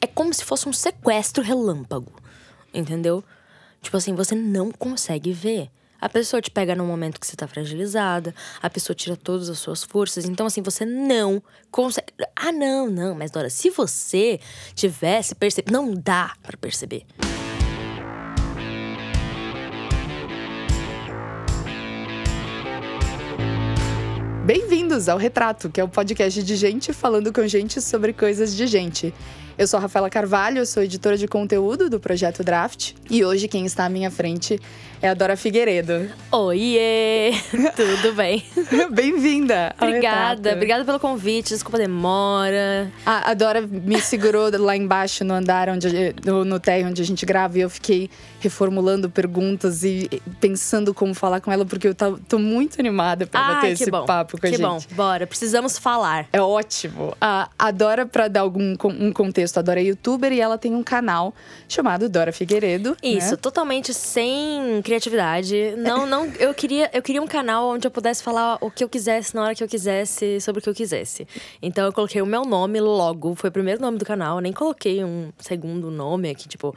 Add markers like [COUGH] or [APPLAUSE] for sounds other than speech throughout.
É como se fosse um sequestro relâmpago, entendeu? Tipo assim, você não consegue ver. A pessoa te pega no momento que você tá fragilizada, a pessoa tira todas as suas forças. Então, assim, você não consegue. Ah, não, não, mas Dora, se você tivesse percebido. Não dá para perceber. Bem-vindos ao Retrato, que é o podcast de gente falando com gente sobre coisas de gente. Eu sou a Rafaela Carvalho, sou editora de conteúdo do projeto Draft e hoje quem está à minha frente é a Dora Figueiredo. Oiê! [LAUGHS] Tudo bem? Bem-vinda! Obrigada, obrigada pelo convite, desculpa a demora. A, a Dora me segurou lá embaixo no andar, onde, no, no térreo onde a gente grava, e eu fiquei reformulando perguntas e pensando como falar com ela, porque eu tô, muito animada para Ai, bater esse bom. papo com a que gente. bom, bora, precisamos falar. É ótimo. A, a Dora, pra dar algum um contexto, a Dora é youtuber e ela tem um canal chamado Dora Figueiredo. Isso, né? totalmente sem criatividade. Não, não, eu queria, eu queria um canal onde eu pudesse falar o que eu quisesse na hora que eu quisesse, sobre o que eu quisesse. Então eu coloquei o meu nome logo, foi o primeiro nome do canal, eu nem coloquei um segundo nome aqui, tipo,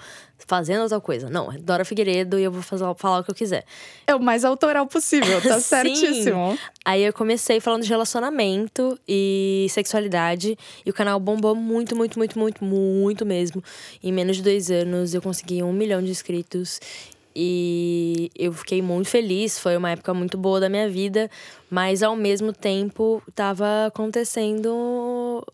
fazendo outra coisa. Não, é Dora Figueiredo e eu vou fazer, falar o que eu quiser. É o mais autoral possível, tá [LAUGHS] Sim. certíssimo. Aí eu comecei falando de relacionamento e sexualidade. E o canal bombou muito, muito, muito, muito, muito mesmo. Em menos de dois anos eu consegui um milhão de inscritos. E eu fiquei muito feliz. Foi uma época muito boa da minha vida. Mas ao mesmo tempo tava acontecendo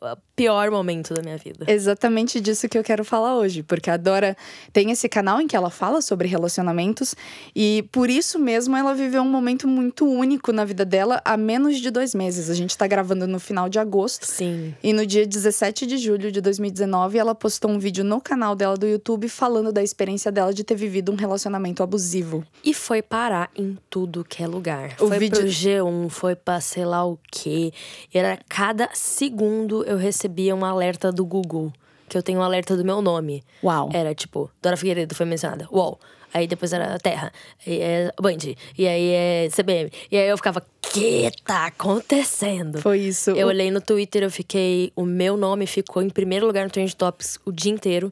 o pior momento da minha vida. Exatamente disso que eu quero falar hoje, porque a Dora tem esse canal em que ela fala sobre relacionamentos e por isso mesmo ela viveu um momento muito único na vida dela há menos de dois meses. A gente tá gravando no final de agosto. Sim. E no dia 17 de julho de 2019, ela postou um vídeo no canal dela do YouTube falando da experiência dela de ter vivido um relacionamento abusivo. E foi parar em tudo que é lugar. O foi vídeo- pro G1, foi pra sei lá o quê. E era cada segundo eu recebia um alerta do Google. Que eu tenho um alerta do meu nome. Uau. Era tipo, Dora Figueiredo foi mencionada. UOL. Aí depois era Terra. E é Band. E aí é CBM. E aí eu ficava, que tá acontecendo? Foi isso. Eu olhei no Twitter, eu fiquei. O meu nome ficou em primeiro lugar no Trend Topics o dia inteiro.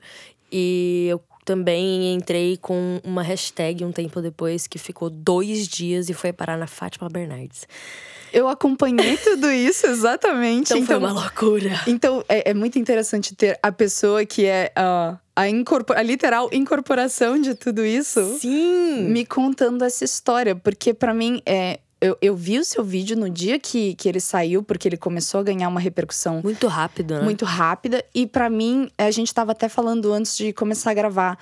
E eu também entrei com uma hashtag um tempo depois que ficou dois dias e foi parar na Fátima Bernardes. Eu acompanhei [LAUGHS] tudo isso, exatamente. Então, foi uma loucura. Então, é, é muito interessante ter a pessoa que é ah, a, incorpor- a literal incorporação de tudo isso Sim! me contando essa história. Porque, pra mim, é, eu, eu vi o seu vídeo no dia que, que ele saiu, porque ele começou a ganhar uma repercussão Muito rápido, né? muito rápida. E pra mim, a gente tava até falando antes de começar a gravar.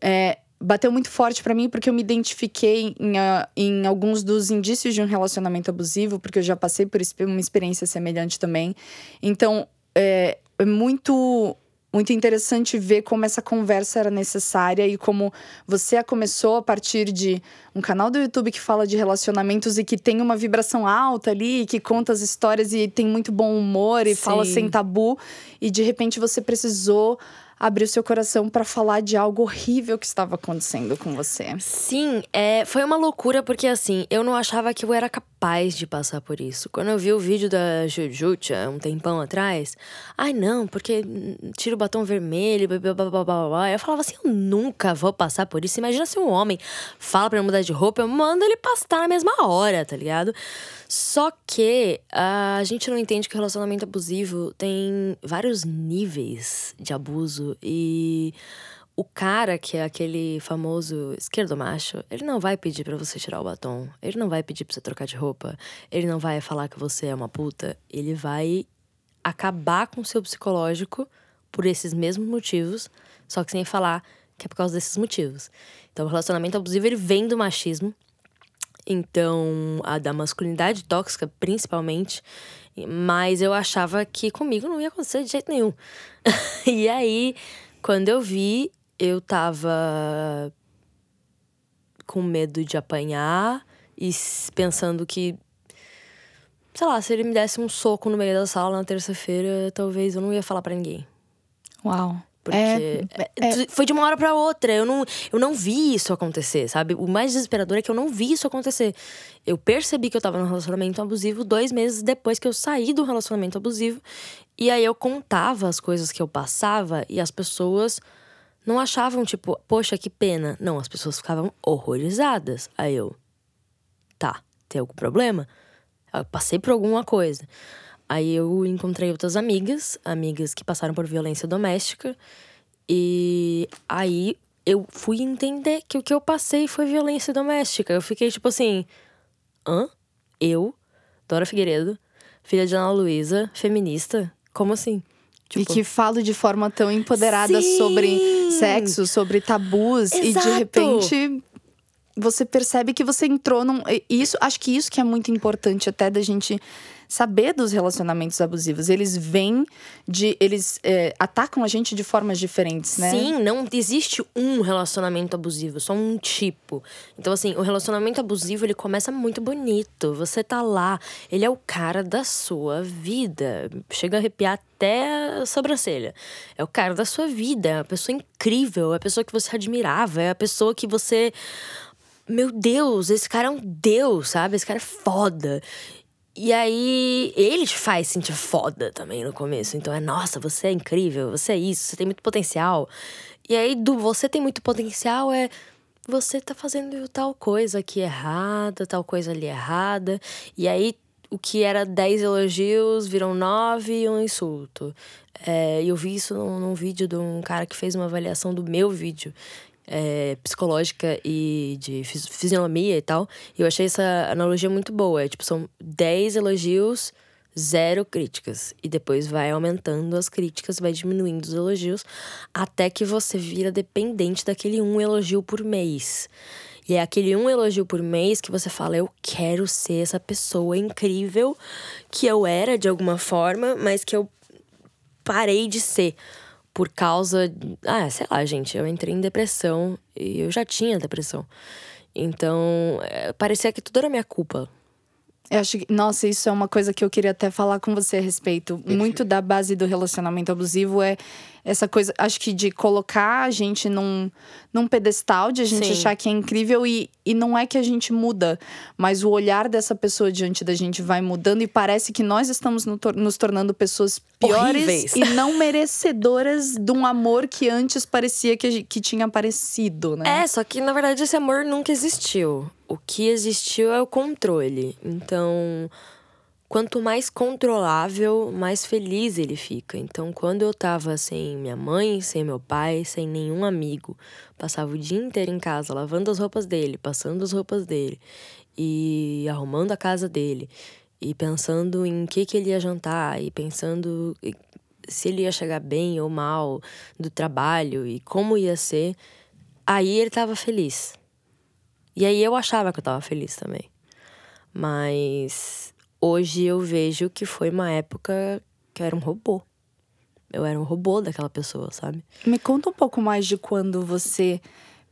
é, bateu muito forte pra mim porque eu me identifiquei em, ah, em alguns dos indícios de um relacionamento abusivo, porque eu já passei por uma experiência semelhante também. Então, é, é muito. Muito interessante ver como essa conversa era necessária e como você a começou a partir de um canal do YouTube que fala de relacionamentos e que tem uma vibração alta ali, que conta as histórias e tem muito bom humor e fala Sim. sem tabu, e de repente você precisou abrir o seu coração para falar de algo horrível que estava acontecendo com você. Sim, é, foi uma loucura porque assim, eu não achava que eu era capaz de passar por isso. Quando eu vi o vídeo da Jujucha um tempão atrás, ai não, porque tira o batom vermelho, blá, blá, blá, blá, blá, eu falava assim, eu nunca vou passar por isso. Imagina se um homem fala eu mudar de roupa, eu mando ele pastar na mesma hora, tá ligado? Só que a gente não entende que o relacionamento abusivo tem vários níveis de abuso e o cara que é aquele famoso esquerdo macho, ele não vai pedir pra você tirar o batom, ele não vai pedir pra você trocar de roupa, ele não vai falar que você é uma puta, ele vai acabar com o seu psicológico por esses mesmos motivos, só que sem falar que é por causa desses motivos. Então, o relacionamento abusivo ele vem do machismo. Então, a da masculinidade tóxica, principalmente. Mas eu achava que comigo não ia acontecer de jeito nenhum. [LAUGHS] e aí, quando eu vi, eu tava com medo de apanhar e pensando que. Sei lá, se ele me desse um soco no meio da sala na terça-feira, talvez eu não ia falar pra ninguém. Uau. Porque É, é. foi de uma hora pra outra. Eu não, eu não vi isso acontecer, sabe? O mais desesperador é que eu não vi isso acontecer. Eu percebi que eu tava num relacionamento abusivo dois meses depois que eu saí do relacionamento abusivo. E aí eu contava as coisas que eu passava e as pessoas não achavam, tipo, poxa, que pena. Não, as pessoas ficavam horrorizadas. Aí eu, tá, tem algum problema? Eu passei por alguma coisa. Aí eu encontrei outras amigas, amigas que passaram por violência doméstica. E aí eu fui entender que o que eu passei foi violência doméstica. Eu fiquei tipo assim: hã? Eu, Dora Figueiredo, filha de Ana Luísa, feminista? Como assim? E Tipo, que falo de forma tão empoderada Sim! sobre sexo, sobre tabus. E de Exato! repente você percebe que você entrou num. e Isso, acho que isso que é muito importante até da gente saber dos relacionamentos abusivos. Eles vêm de. Eles é, atacam a gente de formas diferentes, né? Sim, não existe um relacionamento abusivo, só um tipo. Então, assim, o relacionamento abusivo, ele começa muito bonito. Você tá lá, ele é o cara da sua vida. Chega a arrepiar até a sobrancelha. É o cara da sua vida, é a pessoa incrível, é a pessoa que você admirava, é a pessoa que você. Meu Deus, esse cara é um deus, sabe? Esse cara é foda. E aí, ele te faz sentir foda também no começo. Então é, nossa, você é incrível, você é isso, você tem muito potencial. E aí, do você tem muito potencial é você tá fazendo tal coisa aqui errada, tal coisa ali errada. E aí, o que era 10 elogios viram 9 e um insulto. É, eu vi isso num, num vídeo de um cara que fez uma avaliação do meu vídeo. É, psicológica e de fis- fisionomia e tal. E eu achei essa analogia muito boa. É, tipo, são 10 elogios, zero críticas. E depois vai aumentando as críticas, vai diminuindo os elogios, até que você vira dependente daquele um elogio por mês. E é aquele um elogio por mês que você fala: eu quero ser essa pessoa incrível que eu era de alguma forma, mas que eu parei de ser por causa. Ah, sei lá, gente, eu entrei em depressão e eu já tinha depressão. Então, é, parecia que tudo era minha culpa. Eu acho que, nossa, isso é uma coisa que eu queria até falar com você a respeito. Muito da base do relacionamento abusivo é essa coisa, acho que de colocar a gente num, num pedestal, de a gente Sim. achar que é incrível e, e não é que a gente muda, mas o olhar dessa pessoa diante da gente vai mudando e parece que nós estamos no nos tornando pessoas piores Horríveis. e não merecedoras de um amor que antes parecia que, que tinha aparecido, né? É, só que na verdade esse amor nunca existiu. O que existiu é o controle. Então, quanto mais controlável, mais feliz ele fica. Então, quando eu tava sem minha mãe, sem meu pai, sem nenhum amigo, passava o dia inteiro em casa lavando as roupas dele, passando as roupas dele e arrumando a casa dele e pensando em que que ele ia jantar e pensando se ele ia chegar bem ou mal do trabalho e como ia ser, aí ele tava feliz. E aí eu achava que eu tava feliz também. Mas hoje eu vejo que foi uma época que eu era um robô. Eu era um robô daquela pessoa, sabe? Me conta um pouco mais de quando você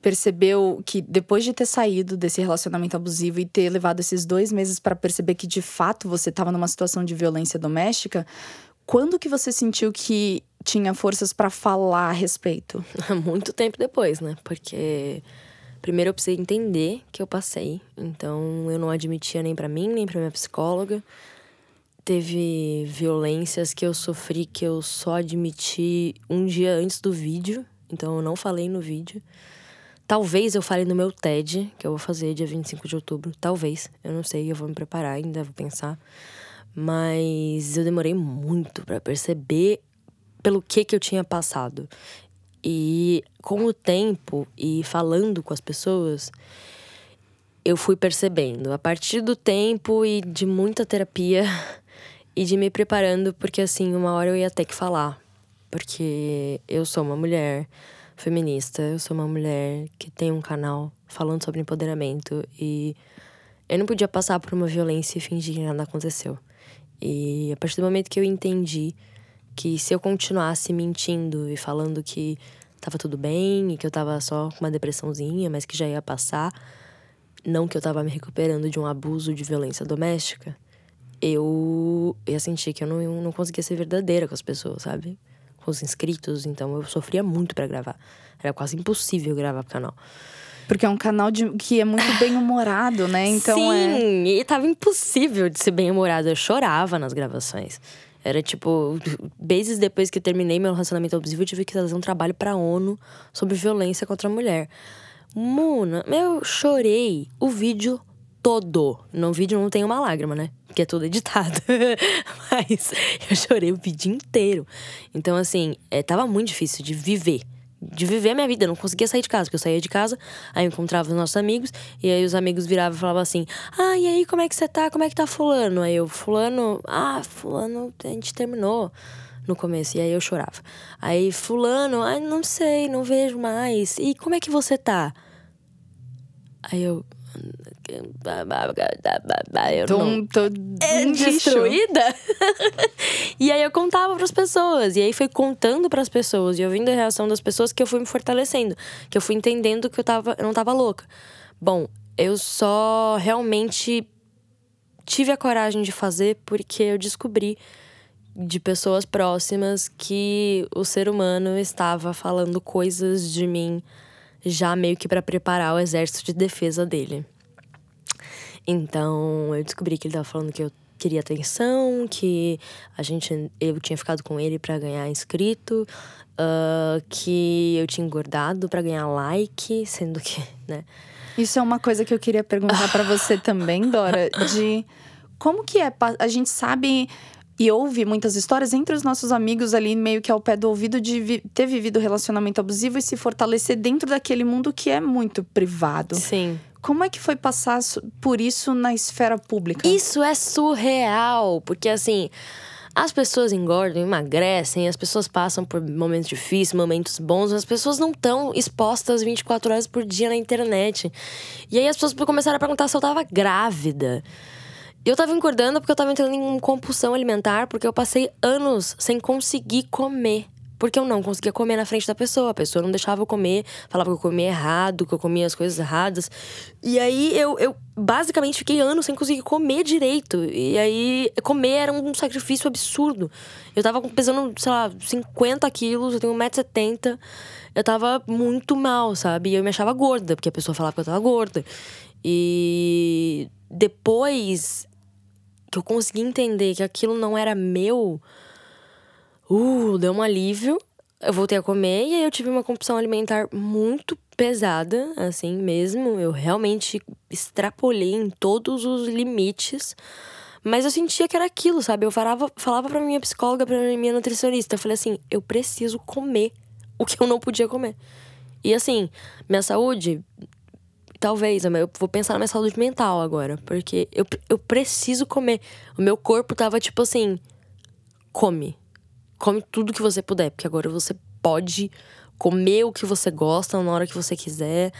percebeu que depois de ter saído desse relacionamento abusivo e ter levado esses dois meses para perceber que de fato você estava numa situação de violência doméstica, quando que você sentiu que tinha forças para falar a respeito? [LAUGHS] Muito tempo depois, né? Porque primeiro eu precisei entender que eu passei. Então eu não admitia nem pra mim, nem pra minha psicóloga. Teve violências que eu sofri que eu só admiti um dia antes do vídeo. Então eu não falei no vídeo. Talvez eu fale no meu TED, que eu vou fazer dia 25 de outubro. Talvez. Eu não sei, eu vou me preparar ainda, vou pensar. Mas eu demorei muito pra perceber pelo que que eu tinha passado. E com o tempo e falando com as pessoas, eu fui percebendo. A partir do tempo e de muita terapia [LAUGHS] e de me preparando, porque assim, uma hora eu ia ter que falar. Porque eu sou uma mulher feminista, eu sou uma mulher que tem um canal falando sobre empoderamento e eu não podia passar por uma violência e fingir que nada aconteceu. E a partir do momento que eu entendi que se eu continuasse mentindo e falando que tava tudo bem e que eu tava só com uma depressãozinha, mas que já ia passar, não que eu tava me recuperando de um abuso de violência doméstica, eu ia sentir que eu não, eu não conseguia ser verdadeira com as pessoas, sabe? com os inscritos, então eu sofria muito para gravar. Era quase impossível gravar pro canal. Porque é um canal de, que é muito bem humorado, né? Então Sim, é. e tava impossível de ser bem humorado. Eu chorava nas gravações. Era tipo, meses depois que eu terminei meu relacionamento abusivo, eu tive que fazer um trabalho pra ONU sobre violência contra a mulher. Mona, eu chorei o vídeo todo. No vídeo não tem uma lágrima, né? Porque é tudo editado. [LAUGHS] Mas eu chorei o vídeo inteiro. Então, assim, é, tava muito difícil de viver de viver a minha vida. Eu não conseguia sair de casa, porque eu saía de casa, aí eu encontrava os nossos amigos, e aí os amigos viravam e falavam assim: Ah, e aí, como é que você tá? Como é que tá Fulano? Aí eu, Fulano, ah, Fulano, a gente terminou no começo, e aí eu chorava. Aí, Fulano, ai, não sei, não vejo mais. E como é que você tá? Aí eu. Eu Tô, não, tô é destruída. [LAUGHS] e aí eu contava para as pessoas. E aí foi contando para as pessoas e ouvindo a reação das pessoas que eu fui me fortalecendo, que eu fui entendendo que eu tava, eu não tava louca. Bom, eu só realmente tive a coragem de fazer porque eu descobri de pessoas próximas que o ser humano estava falando coisas de mim já meio que para preparar o exército de defesa dele. Então, eu descobri que ele tava falando que eu queria atenção, que a gente eu tinha ficado com ele para ganhar inscrito, uh, que eu tinha engordado para ganhar like, sendo que, [LAUGHS] né? Isso é uma coisa que eu queria perguntar para você [LAUGHS] também, Dora, de como que é a gente sabe e ouve muitas histórias entre os nossos amigos ali, meio que ao pé do ouvido, de vi ter vivido relacionamento abusivo e se fortalecer dentro daquele mundo que é muito privado. Sim. Como é que foi passar por isso na esfera pública? Isso é surreal, porque assim. As pessoas engordam, emagrecem, as pessoas passam por momentos difíceis, momentos bons, as pessoas não estão expostas 24 horas por dia na internet. E aí as pessoas começaram a perguntar se eu tava grávida. Eu tava engordando porque eu tava entrando em compulsão alimentar, porque eu passei anos sem conseguir comer. Porque eu não conseguia comer na frente da pessoa. A pessoa não deixava eu comer, falava que eu comia errado, que eu comia as coisas erradas. E aí eu, eu basicamente fiquei anos sem conseguir comer direito. E aí comer era um sacrifício absurdo. Eu tava pesando, sei lá, 50 quilos, eu tenho 1,70m. Eu tava muito mal, sabe? E eu me achava gorda, porque a pessoa falava que eu tava gorda. E depois que eu consegui entender que aquilo não era meu uh, deu um alívio. Eu voltei a comer e aí eu tive uma compulsão alimentar muito pesada, assim mesmo. Eu realmente extrapolei em todos os limites. Mas eu sentia que era aquilo, sabe? Eu falava, falava pra minha psicóloga, pra minha nutricionista. Eu falei assim: eu preciso comer o que eu não podia comer. E assim, minha saúde. Talvez, eu vou pensar na minha saúde mental agora. Porque eu, eu preciso comer. O meu corpo tava tipo assim: come come tudo que você puder, porque agora você pode comer o que você gosta na hora que você quiser,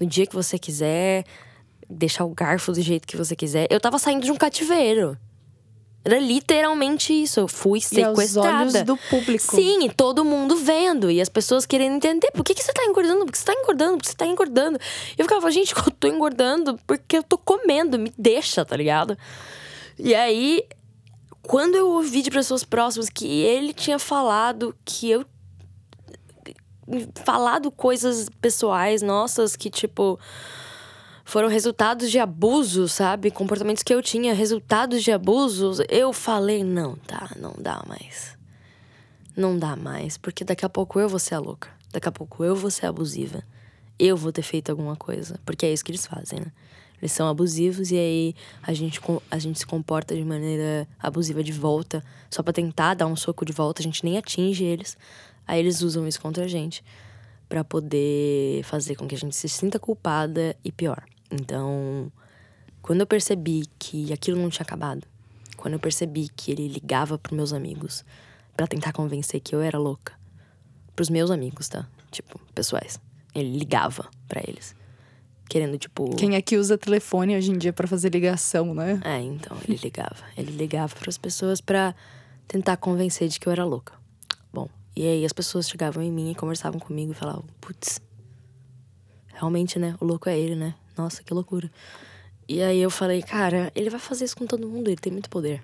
no dia que você quiser, deixar o garfo do jeito que você quiser. Eu tava saindo de um cativeiro. Era literalmente isso. Eu fui sequestrada. E olhos do público. Sim, e todo mundo vendo. E as pessoas querendo entender por que, que você tá engordando, por que você tá engordando, por que você tá engordando. E eu ficava, gente, eu tô engordando porque eu tô comendo, me deixa, tá ligado? E aí quando eu ouvi de pessoas próximas que ele tinha falado que eu. falado coisas pessoais nossas que, tipo. Foram resultados de abuso, sabe? Comportamentos que eu tinha, resultados de abusos. Eu falei, não, tá, não dá mais. Não dá mais, porque daqui a pouco eu vou ser a louca. Daqui a pouco eu vou ser abusiva. Eu vou ter feito alguma coisa. Porque é isso que eles fazem, né? Eles são abusivos e aí a gente, a gente se comporta de maneira abusiva de volta, só para tentar dar um soco de volta, a gente nem atinge eles. Aí eles usam isso contra a gente para poder fazer com que a gente se sinta culpada e pior. Então, quando eu percebi que aquilo não tinha acabado, quando eu percebi que ele ligava para meus amigos para tentar convencer que eu era louca, pros meus amigos, tá? Tipo, pessoais. Ele ligava para eles querendo, tipo. Quem é que usa telefone hoje em dia para fazer ligação, né? É, então, ele ligava. ele ligava para as pessoas para tentar convencer de que eu era louca. Bom, e aí as pessoas chegavam em mim e conversavam comigo e falavam: putz, realmente, né? O louco é ele, né? Nossa, que loucura. E aí eu falei: cara, ele vai fazer isso com todo mundo, ele tem muito poder.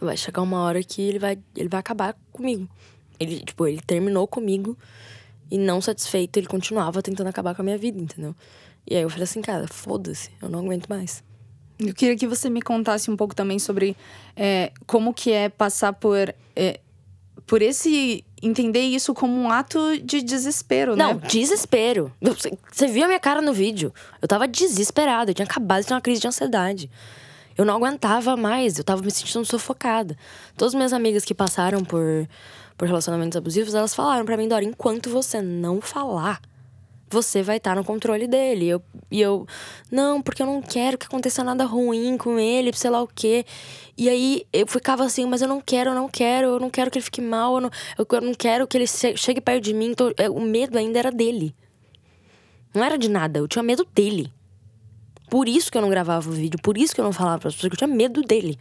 Vai chegar uma hora que ele vai, ele vai acabar comigo. Ele, tipo, ele terminou comigo e não satisfeito, ele continuava tentando acabar com a minha vida, entendeu? E aí eu falei assim, cara, foda-se, eu não aguento mais. Eu queria que você me contasse um pouco também sobre é, como que é passar por é, por esse entender isso como um ato de desespero, Não, né? desespero. Você- Você viu a minha cara no vídeo? Eu tava desesperada, eu tinha acabado de ter uma crise de ansiedade. Eu não aguentava mais, eu tava me sentindo sufocada. Todas as minhas amigas que passaram por, por relacionamentos abusivos, elas falaram pra mim, Dora, enquanto você não falar, você vai estar no controle dele. E eu, e eu, não, porque eu não quero que aconteça nada ruim com ele, sei lá o quê. E aí eu ficava assim, mas eu não quero, eu não quero, eu não quero que ele fique mal, eu não, eu, não quero que ele che- chegue perto de mim. Então, o medo ainda era dele. Não era de nada, eu tinha medo dele. Por isso que eu não gravava o vídeo, por isso que eu não falava para as pessoas, que eu tinha medo dele.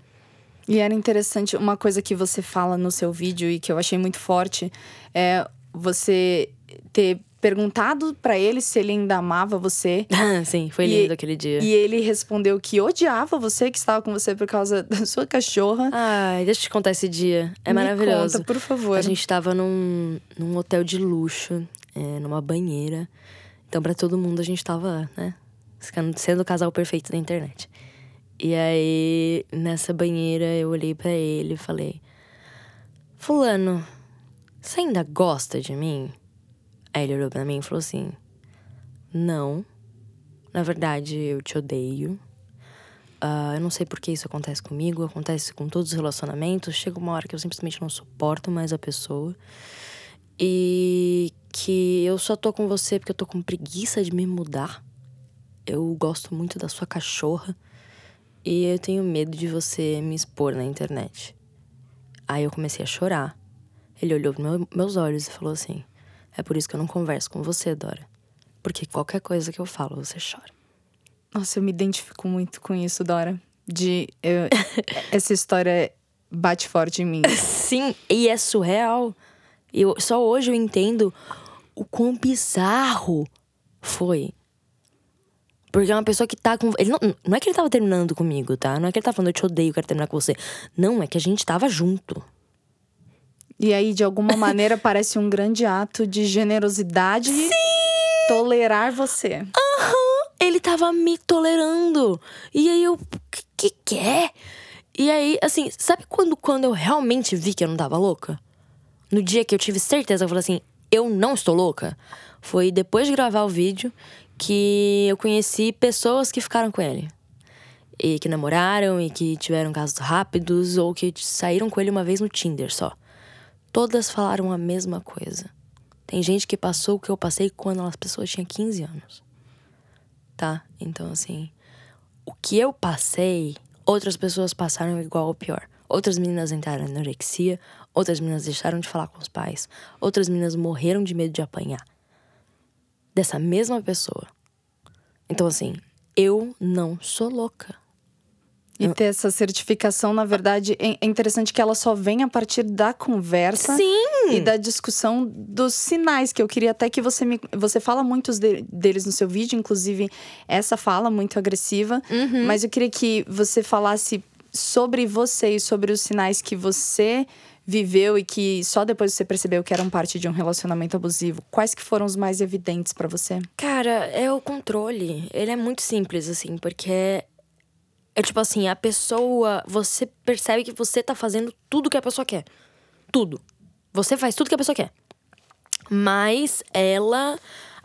E era interessante, uma coisa que você fala no seu vídeo e que eu achei muito forte é você ter perguntado pra ele se ele ainda amava você. [LAUGHS] Sim, foi E- lindo aquele dia. E ele respondeu que odiava você, que estava com você por causa [LAUGHS] da sua cachorra. Ai, deixa eu te contar esse dia. É Me maravilhoso. conta, por favor. A gente tava num, num hotel de luxo, é, numa banheira. Então, pra todo mundo, a gente tava, né? Sendo o casal perfeito da internet. E aí, nessa banheira, eu olhei pra ele e falei: Fulano, você ainda gosta de mim? Aí ele olhou pra mim e falou assim: Não. Na verdade, eu te odeio. Ah, eu não sei por que isso acontece comigo, acontece com todos os relacionamentos. Chega uma hora que eu simplesmente não suporto mais a pessoa. E que eu só tô com você porque eu tô com preguiça de me mudar. Eu gosto muito da sua cachorra. E eu tenho medo de você me expor na internet. Aí eu comecei a chorar. Ele olhou nos meus olhos e falou assim: É por isso que eu não converso com você, Dora. Porque qualquer coisa que eu falo, você chora. Nossa, eu me identifico muito com isso, Dora. De. eu- [LAUGHS] essa história bate forte em mim. [LAUGHS] Sim, e é surreal. Eu, só hoje eu entendo o quão bizarro foi. Porque é uma pessoa que tá com. Ele não, não é que ele tava terminando comigo, tá? Não é que ele tava falando, eu te odeio, quero terminar com você. Não, é que a gente tava junto. E aí, de alguma maneira, [LAUGHS] parece um grande ato de generosidade. Tolerar você. Ele tava me tolerando. E aí eu. Que, que que é? E aí, assim, sabe quando, quando eu realmente vi que eu não tava louca? No dia que eu tive certeza, eu falei assim: eu não estou louca. Foi depois de gravar o vídeo que eu conheci pessoas que ficaram com ele. E que namoraram e que tiveram casos rápidos ou que saíram com ele uma vez no Tinder só. Todas falaram a mesma coisa. Tem gente que passou o que eu passei quando as pessoas tinham 15 anos tá? Então, assim, o que eu passei, outras pessoas passaram igual ou pior. Outras meninas entraram em anorexia, outras meninas deixaram de falar com os pais, outras meninas morreram de medo de apanhar. Dessa mesma pessoa. Então, assim, eu não sou louca. E ter essa certificação, na verdade, é é interessante que ela só vem a partir da conversa Sim! e da discussão dos sinais, que eu queria até que você me. Você fala muitos de- deles no seu vídeo, inclusive essa fala muito agressiva. Uhum. Mas eu queria que você falasse sobre você e sobre os sinais que você viveu e que só depois você percebeu que eram parte de um relacionamento abusivo. Quais que foram os mais evidentes pra você? Cara, é o controle. Ele é muito simples, assim, porque é, é tipo assim, a pessoa. Você percebe que você tá fazendo tudo que a pessoa quer. Tudo. Você faz tudo que a pessoa quer. Mas ela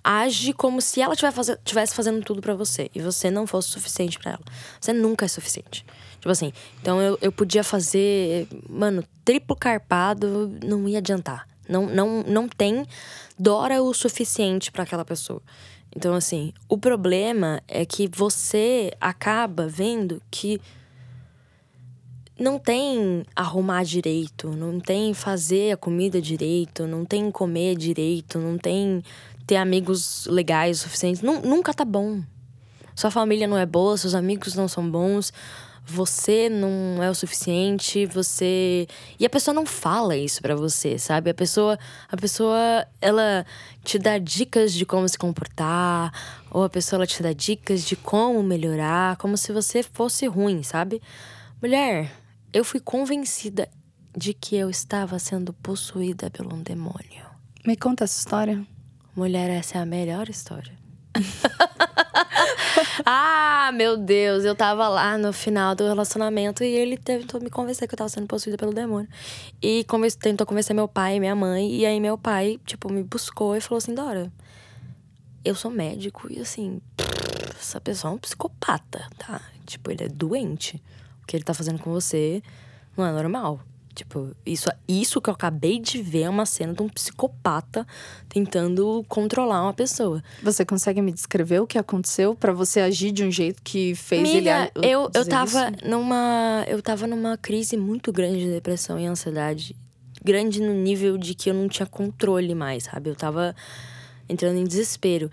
age como se ela tivesse faze- tivesse fazendo tudo pra você e você não fosse suficiente pra ela. Você nunca é suficiente. Tipo assim, então eu, eu podia fazer, mano, triplo carpado, não ia adiantar. Não, não, não tem Dora o suficiente pra aquela pessoa. Então, assim, o problema é que você acaba vendo que não tem arrumar direito, não tem fazer a comida direito, não tem comer direito, não tem ter amigos legais o suficiente. Nu- nunca tá bom. Sua família não é boa, seus amigos não são bons, você não é o suficiente, você e a pessoa não fala isso pra você, sabe? A pessoa, a pessoa ela te dá dicas de como se comportar, ou a pessoa ela te dá dicas de como melhorar, como se você fosse ruim, sabe? Mulher, eu fui convencida de que eu estava sendo possuída por um demônio. Me conta essa história. Mulher, essa é a melhor história. [LAUGHS] [LAUGHS] ah, meu Deus, eu tava lá no final do relacionamento e ele tentou me convencer que eu tava sendo possuída pelo demônio. E tentou convencer meu pai e minha mãe. E aí meu pai, tipo, me buscou e falou assim: Dora, eu sou médico e assim, essa pessoa é um psicopata, tá? Tipo, ele é doente. O que ele tá fazendo com você não é normal. Tipo, isso, isso que eu acabei de ver é uma cena de um psicopata tentando controlar uma pessoa. Você consegue me descrever o que aconteceu para você agir de um jeito que fez Amiga, ele eu eu tava isso? numa eu tava numa crise muito grande de depressão e ansiedade, grande no nível de que eu não tinha controle mais, sabe? Eu tava entrando em desespero.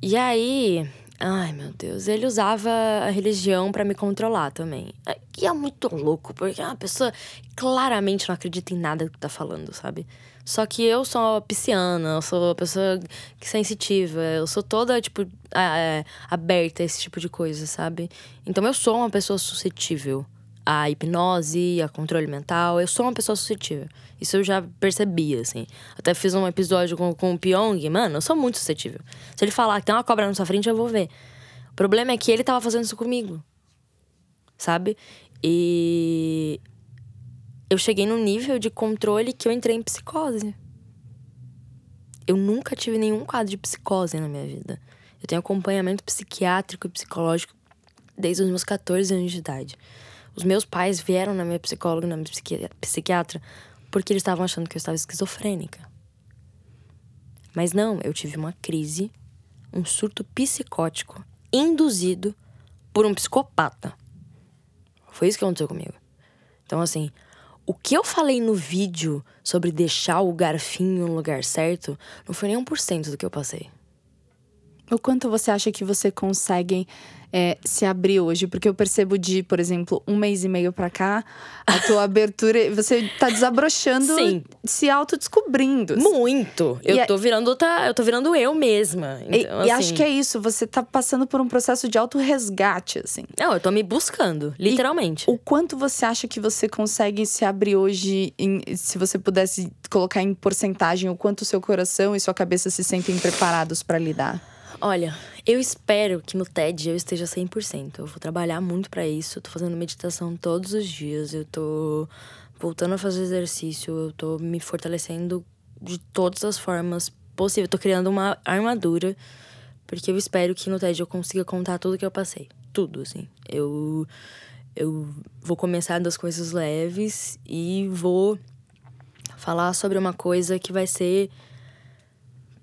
E aí, Ai, meu Deus. Ele usava a religião para me controlar também. E é muito louco, porque é uma pessoa claramente não acredita em nada que tá falando, sabe? Só que eu sou pisciana, eu sou uma pessoa sensitiva, eu sou toda, tipo, é, aberta a esse tipo de coisa, sabe? Então eu sou uma pessoa suscetível a hipnose, a controle mental. Eu sou uma pessoa suscetível. Isso eu já percebi, assim. Até fiz um episódio com, com o Pyong, mano, eu sou muito suscetível. Se ele falar que tem uma cobra na sua frente, eu vou ver. O problema é que ele tava fazendo isso comigo. Sabe? E eu cheguei num nível de controle que eu entrei em psicose. Eu nunca tive nenhum quadro de psicose na minha vida. Eu tenho acompanhamento psiquiátrico e psicológico desde os meus 14 anos de idade. Os meus pais vieram na minha psicóloga, na minha psiquiatra, porque eles estavam achando que eu estava esquizofrênica. Mas não, eu tive uma crise, um surto psicótico induzido por um psicopata. Foi isso que aconteceu comigo. Então, assim, o que eu falei no vídeo sobre deixar o garfinho no lugar certo não foi nem um por cento do que eu passei. O quanto você acha que você consegue é, se abrir hoje? Porque eu percebo de, por exemplo, um mês e meio pra cá, a tua [LAUGHS] abertura, você tá desabrochando, Sim. se autodescobrindo. Muito! Eu e tô virando outra, eu tô virando eu mesma. Então, e, assim... e, acho que é isso, você tá passando por um processo de autorresgate, assim. Não, eu tô me buscando, literalmente. E o quanto você acha que você consegue se abrir hoje, em, se você pudesse colocar em porcentagem, o quanto seu coração e sua cabeça se sentem preparados para lidar? Olha, eu espero que no TED eu esteja 100%. Eu vou trabalhar muito para isso. Eu tô fazendo meditação todos os dias. Eu tô voltando a fazer exercício. Eu tô me fortalecendo de todas as formas possíveis. Eu tô criando uma armadura. Porque eu espero que no TED eu consiga contar tudo que eu passei. Tudo, assim. Eu, eu vou começar das coisas leves e vou falar sobre uma coisa que vai ser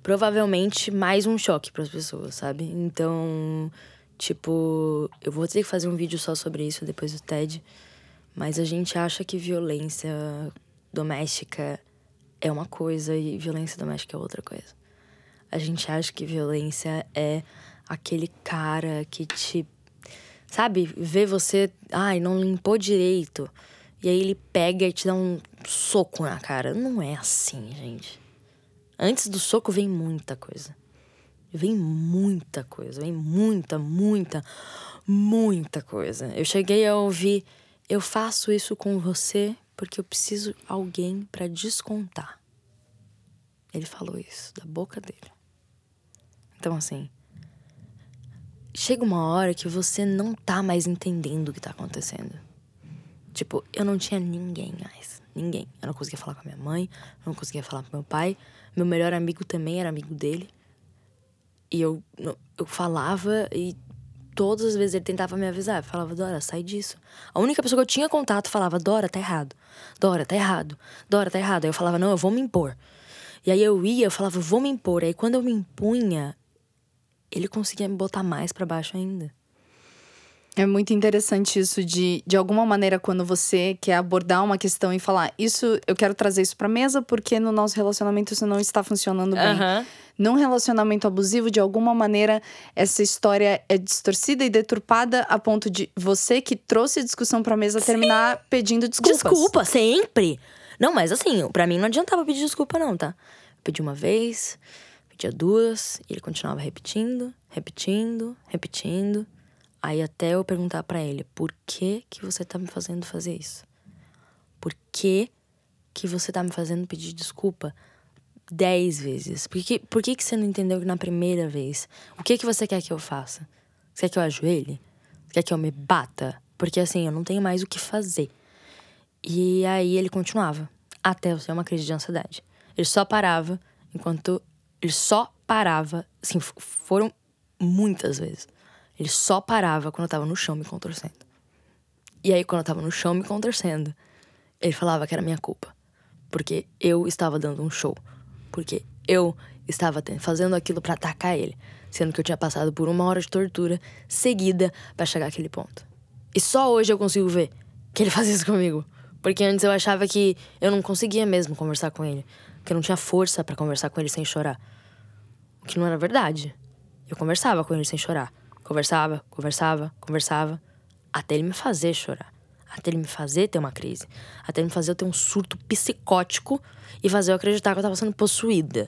provavelmente mais um choque para as pessoas, sabe? Então, tipo, eu vou ter que fazer um vídeo só sobre isso depois do TED, mas a gente acha que violência doméstica é uma coisa e violência doméstica é outra coisa. A gente acha que violência é aquele cara que te sabe, vê você, ai, não limpou direito. E aí ele pega e te dá um soco na cara. Não é assim, gente. Antes do soco vem muita coisa. Vem muita coisa, vem muita, muita, muita coisa. Eu cheguei a ouvir: eu faço isso com você porque eu preciso de alguém para descontar. Ele falou isso da boca dele. Então, assim, chega uma hora que você não tá mais entendendo o que tá acontecendo. Tipo, eu não tinha ninguém mais. Ninguém. Eu não conseguia falar com a minha mãe, não conseguia falar com meu pai. Meu melhor amigo também era amigo dele. E eu, eu falava e todas as vezes ele tentava me avisar. Eu falava, Dora, sai disso. A única pessoa que eu tinha contato falava, Dora, tá errado. Dora, tá errado. Dora, tá errado. Aí eu falava, não, eu vou me impor. E aí eu ia, eu falava, vou me impor. Aí quando eu me impunha, ele conseguia me botar mais para baixo ainda. É muito interessante isso de, de alguma maneira, quando você quer abordar uma questão e falar, isso, eu quero trazer isso pra mesa porque no nosso relacionamento isso não está funcionando bem. Uhum. Num relacionamento abusivo, de alguma maneira, essa história é distorcida e deturpada a ponto de você que trouxe a discussão pra mesa Sim. terminar pedindo desculpas. Desculpa, sempre. Não, mas assim, para mim não adiantava pedir desculpa, não, tá? Eu pedi uma vez, pedia duas, e ele continuava repetindo, repetindo, repetindo. Aí até eu perguntar para ele, por que que você tá me fazendo fazer isso? por que, que você tá me fazendo pedir desculpa dez vezes? Por que, por que, que você não entendeu na primeira vez? O que, que você quer que eu faça? Você quer que eu ajoelhe? Você quer que eu me bata? Porque assim, eu não tenho mais o que fazer. E aí ele continuava, até eu ter uma crise de ansiedade. Ele só parava enquanto. Ele só parava. Assim, foram muitas vezes. Ele só parava quando eu tava no chão me contorcendo. E aí, quando eu tava no chão me contorcendo, ele falava que era minha culpa. Porque eu estava dando um show. Porque eu estava fazendo aquilo para atacar ele. Sendo que eu tinha passado por uma hora de tortura seguida para chegar àquele ponto. E só hoje eu consigo ver que ele [LAUGHS] fazia isso comigo. Porque antes eu achava que eu não conseguia mesmo conversar com ele. Que eu não tinha força para conversar com ele sem chorar. O que não era verdade. Eu conversava com ele sem chorar. Conversava, conversava, conversava. Até ele me fazer chorar. Até ele me fazer ter uma crise. Até ele me fazer eu ter um surto psicótico e fazer eu acreditar que eu tava sendo possuída.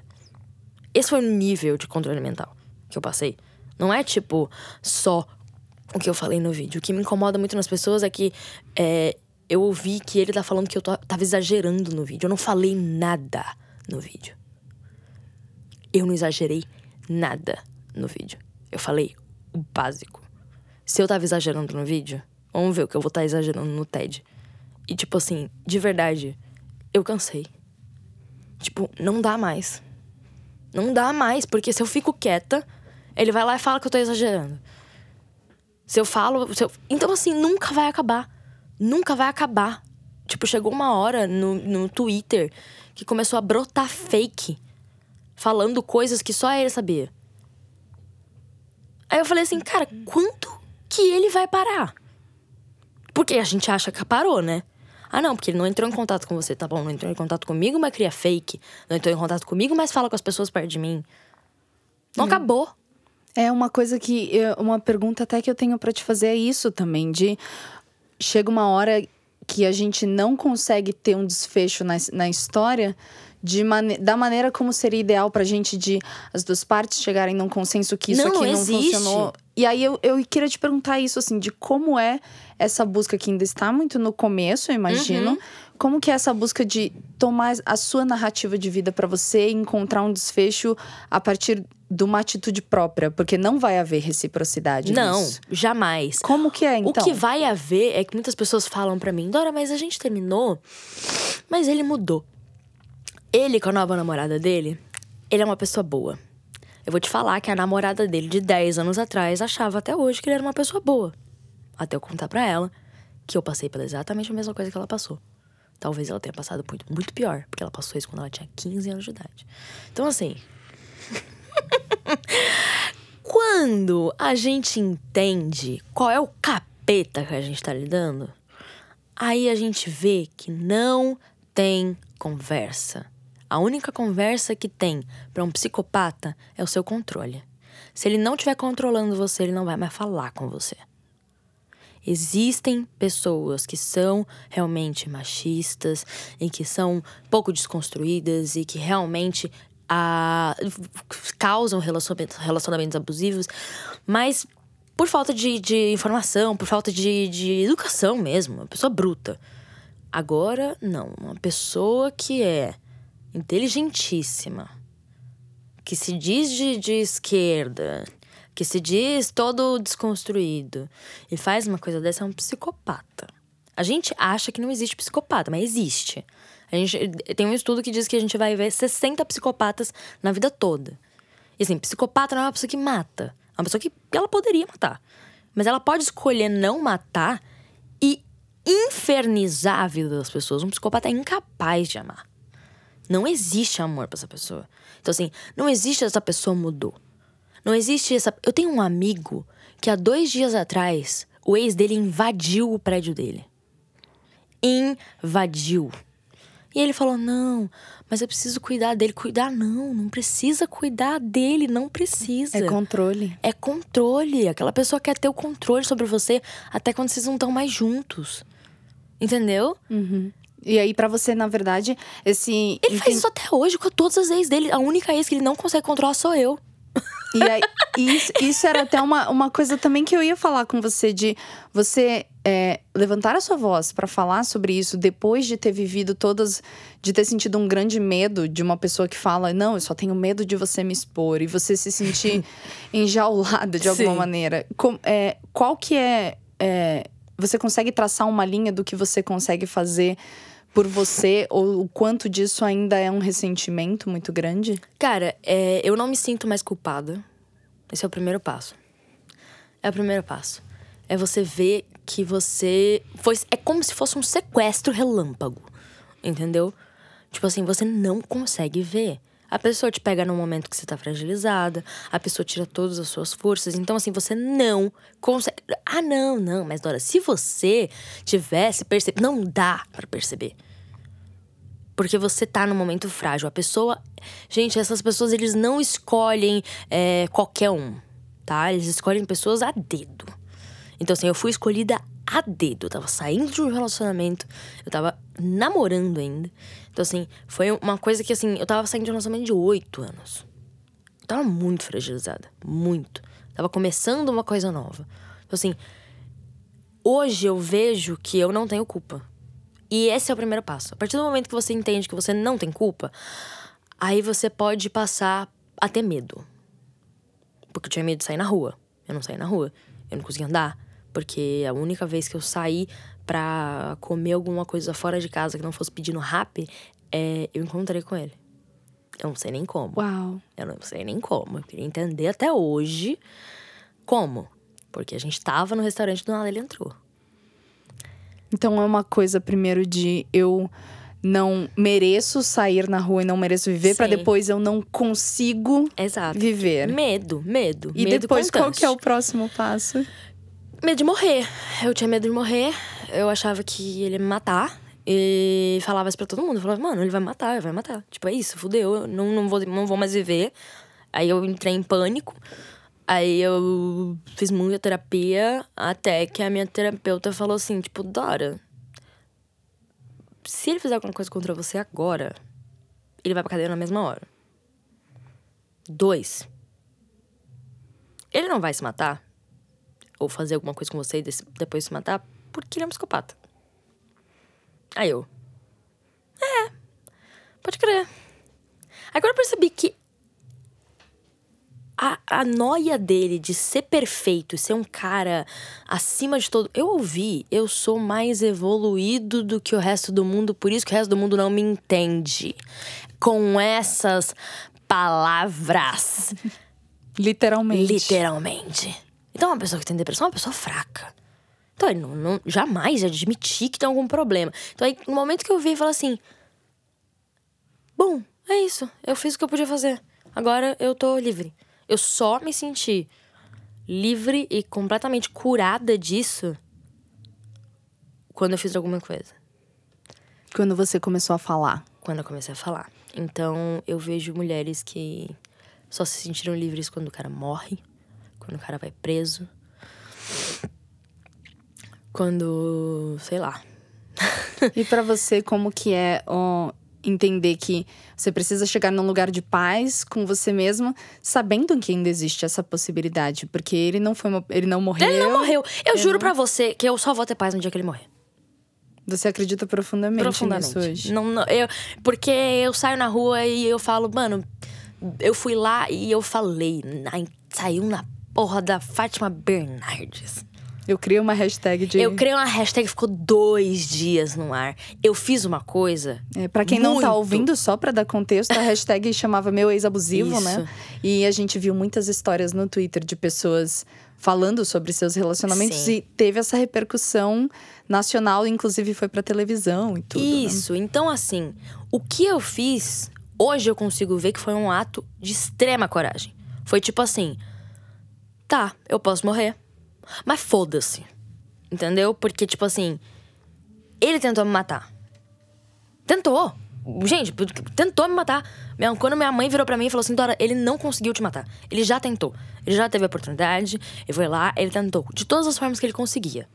Esse foi o nível de controle mental que eu passei. Não é tipo só o que eu falei no vídeo. O que me incomoda muito nas pessoas é que é, eu ouvi que ele tá falando que eu tava exagerando no vídeo. Eu não falei nada no vídeo. Eu não exagerei nada no vídeo. Eu falei o básico. Se eu tava exagerando no vídeo, vamos ver o que eu vou estar tá exagerando no TED. E tipo assim, de verdade, eu cansei. Tipo, não dá mais. Não dá mais, porque se eu fico quieta, ele vai lá e fala que eu tô exagerando. Se eu falo. Se eu... Então, assim, nunca vai acabar nunca vai acabar. Tipo, chegou uma hora no, no Twitter que começou a brotar fake, falando coisas que só ele sabia. Aí eu falei assim, cara, quanto que ele vai parar? Porque a gente acha que parou, né? Ah, não, porque ele não entrou em contato com você, tá bom? Não entrou em contato comigo, mas cria fake. Não entrou em contato comigo, mas fala com as pessoas perto de mim. Não hum. acabou. É uma coisa que. Uma pergunta até que eu tenho para te fazer é isso também: de chega uma hora que a gente não consegue ter um desfecho na, na história de mane da maneira como seria ideal pra gente de as duas partes chegarem num consenso que isso não, aqui não existe. funcionou. E aí eu, eu queria te perguntar isso, assim, de como é essa busca que ainda está muito no começo, eu imagino. Uhum. Como que é essa busca de tomar a sua narrativa de vida para você e encontrar um desfecho a partir de uma atitude própria, porque não vai haver reciprocidade. Não, nisso. jamais. Como que é então? O que vai haver é que muitas pessoas falam para mim, Dora, mas a gente terminou, mas ele mudou. Ele com a nova namorada dele, ele é uma pessoa boa. Eu vou te falar que a namorada dele de 10 anos atrás achava até hoje que ele era uma pessoa boa. Até eu contar para ela que eu passei pela exatamente a mesma coisa que ela passou. Talvez ela tenha passado muito, muito pior, porque ela passou isso quando ela tinha 15 anos de idade. Então, assim, [LAUGHS] Quando a gente entende qual é o capeta que a gente tá lidando, aí a gente vê que não tem conversa. A única conversa que tem para um psicopata é o seu controle. Se ele não estiver controlando você, ele não vai mais falar com você. Existem pessoas que são realmente machistas e que são pouco desconstruídas e que realmente a, causam relacionamentos, relacionamentos abusivos, mas por falta de, de informação, por falta de, de educação mesmo, uma pessoa bruta. Agora, não, uma pessoa que é inteligentíssima, que se diz de, de esquerda, que se diz todo desconstruído e faz uma coisa dessa é um psicopata. A gente acha que não existe psicopata, mas existe. A gente tem um estudo que diz que a gente vai ver 60 psicopatas na vida toda. E assim, psicopata não é uma pessoa que mata. É uma pessoa que ela poderia matar. Mas ela pode escolher não matar e infernizar a vida das pessoas. Um psicopata é incapaz de amar. Não existe amor para essa pessoa. Então, assim, não existe essa pessoa mudou. Não existe essa. Eu tenho um amigo que há dois dias atrás o ex dele invadiu o prédio dele. Invadiu. E ele falou: Não, mas eu preciso cuidar dele. Cuidar, não, não precisa cuidar dele, não precisa. É controle. É controle. Aquela pessoa quer ter o controle sobre você até quando vocês não estão mais juntos. Entendeu? Uhum. E aí, para você, na verdade, esse. Ele faz isso até hoje com todas as ex dele. A única ex que ele não consegue controlar sou eu. E aí, isso, isso era até uma, uma coisa também que eu ia falar com você, de você é, levantar a sua voz para falar sobre isso depois de ter vivido todas, de ter sentido um grande medo de uma pessoa que fala, não, eu só tenho medo de você me expor e você se sentir [LAUGHS] enjaulado de alguma Sim. maneira. Com- é, qual que é, é, Você consegue traçar uma linha do que você consegue fazer por você ou o quanto disso ainda é um ressentimento muito grande? Cara, é, eu não me sinto mais culpada. Esse é o primeiro passo. É o primeiro passo. É você ver que você. Foi, é como se fosse um sequestro relâmpago. Entendeu? Tipo assim, você não consegue ver. A pessoa te pega num momento que você tá fragilizada, a pessoa tira todas as suas forças. Então, assim, você não consegue. Ah, não, não, mas Dora, se você tivesse percebido. Não dá pra perceber. Porque você tá num momento frágil. A pessoa. Gente, essas pessoas, eles não escolhem é, qualquer um, tá? Eles escolhem pessoas a dedo. Então, assim, eu fui escolhida a dedo. Eu tava saindo de um relacionamento, eu tava namorando ainda. Então, assim, foi uma coisa que, assim, eu tava saindo de um relacionamento de oito anos. Eu tava muito fragilizada. Muito. Tava começando uma coisa nova. Então, assim, hoje eu vejo que eu não tenho culpa. E esse é o primeiro passo. A partir do momento que você entende que você não tem culpa, aí você pode passar a ter medo. Porque eu tinha medo de sair na rua. Eu não saí na rua. Eu não conseguia andar. Porque a única vez que eu saí pra comer alguma coisa fora de casa que não fosse pedindo rap, é, eu encontrei com ele. Eu não sei nem como. Uau. Eu não sei nem como. Eu queria entender até hoje como. Porque a gente tava no restaurante do nada ele entrou. Então é uma coisa, primeiro, de eu não mereço sair na rua e não mereço viver, pra Sim. depois eu não consigo Exato. viver. Medo, medo. E medo depois, qual constante. que é o próximo passo? Medo de morrer. Eu tinha medo de morrer. Eu achava que ele ia me matar. E falava isso pra todo mundo. Eu falava, mano, ele vai me matar, ele vai matar. Tipo, é isso, fudeu. Eu não, não, vou, não vou mais viver. Aí eu entrei em pânico. Aí eu fiz muita terapia. Até que a minha terapeuta falou assim, tipo, Dora... Se ele fizer alguma coisa contra você agora, ele vai pra cadeia na mesma hora. Dois. Ele não vai se matar ou fazer alguma coisa com você e depois se matar porque ele é um psicopata. Aí eu. É, pode crer. Agora eu percebi que a, a noia dele de ser perfeito, ser um cara acima de todo. Eu ouvi, eu sou mais evoluído do que o resto do mundo, por isso que o resto do mundo não me entende. Com essas palavras. [LAUGHS] Literalmente. Literalmente. Então, uma pessoa que tem depressão é uma pessoa fraca. Então, ele não, não- jamais ia admitir que tem algum problema. Então, aí, no momento que eu vi, falou assim: Bom, é isso. Eu fiz o que eu podia fazer. Agora eu tô livre. Eu só me senti livre e completamente curada disso quando eu fiz alguma coisa. Quando você começou a falar. Quando eu comecei a falar. Então, eu vejo mulheres que só se sentiram livres quando o cara morre, quando o cara vai preso. Quando, sei lá. [LAUGHS] E pra você, como que é entender que você precisa chegar num lugar de paz com você mesma, sabendo que ainda existe essa possibilidade? Porque ele não foi uma- ele não morreu. Ele não morreu. Eu juro pra você que eu só vou ter paz no dia que ele morrer. Você acredita profundamente, Profundamente. nisso hoje? Não, não, eu, porque eu saio na rua e eu falo, mano, eu fui lá e eu falei, na, saiu na porra da Fátima Bernardes. Eu crio uma hashtag de. Eu criei uma hashtag que ficou dois dias no ar. Eu fiz uma coisa. É, pra quem não tá muito- ouvindo, só pra dar contexto, a hashtag [LAUGHS] chamava Meu Ex-Abusivo, né? E a gente viu muitas histórias no Twitter de pessoas falando sobre seus relacionamentos Sim. e teve essa repercussão nacional, inclusive foi pra televisão e tudo. né? Isso. Então, assim, o que eu fiz, hoje eu consigo ver que foi um ato de extrema coragem. Foi tipo assim: tá, eu posso morrer, mas foda-se. Entendeu? Porque, tipo assim, ele tentou me matar. Tentou. Gente, tentou me matar. Quando minha mãe virou pra mim e falou assim: Dora, ele não conseguiu te matar. Ele já tentou. Ele já teve a oportunidade. Ele foi lá, ele tentou. De todas as formas que ele conseguia.